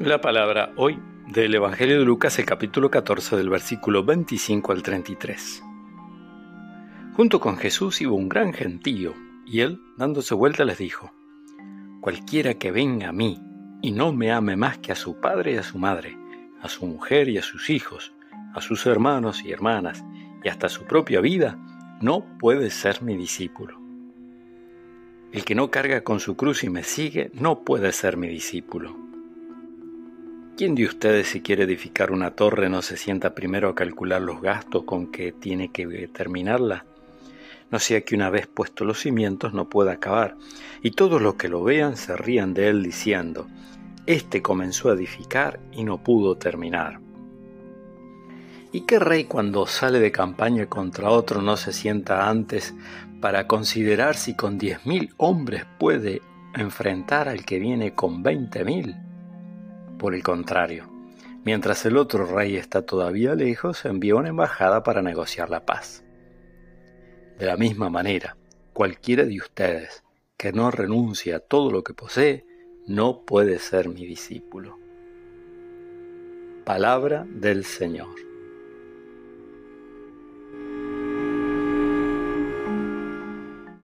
La palabra hoy del Evangelio de Lucas, el capítulo 14 del versículo 25 al 33. Junto con Jesús iba un gran gentío, y él, dándose vuelta, les dijo, Cualquiera que venga a mí y no me ame más que a su padre y a su madre, a su mujer y a sus hijos, a sus hermanos y hermanas, y hasta su propia vida, no puede ser mi discípulo. El que no carga con su cruz y me sigue, no puede ser mi discípulo. ¿Quién de ustedes si quiere edificar una torre no se sienta primero a calcular los gastos con que tiene que terminarla? No sea que una vez puestos los cimientos no pueda acabar, y todos los que lo vean se rían de él diciendo, Este comenzó a edificar y no pudo terminar. ¿Y qué rey cuando sale de campaña contra otro no se sienta antes para considerar si con diez mil hombres puede enfrentar al que viene con veinte mil? Por el contrario, mientras el otro rey está todavía lejos, envió una embajada para negociar la paz. De la misma manera, cualquiera de ustedes que no renuncie a todo lo que posee, no puede ser mi discípulo. Palabra del Señor.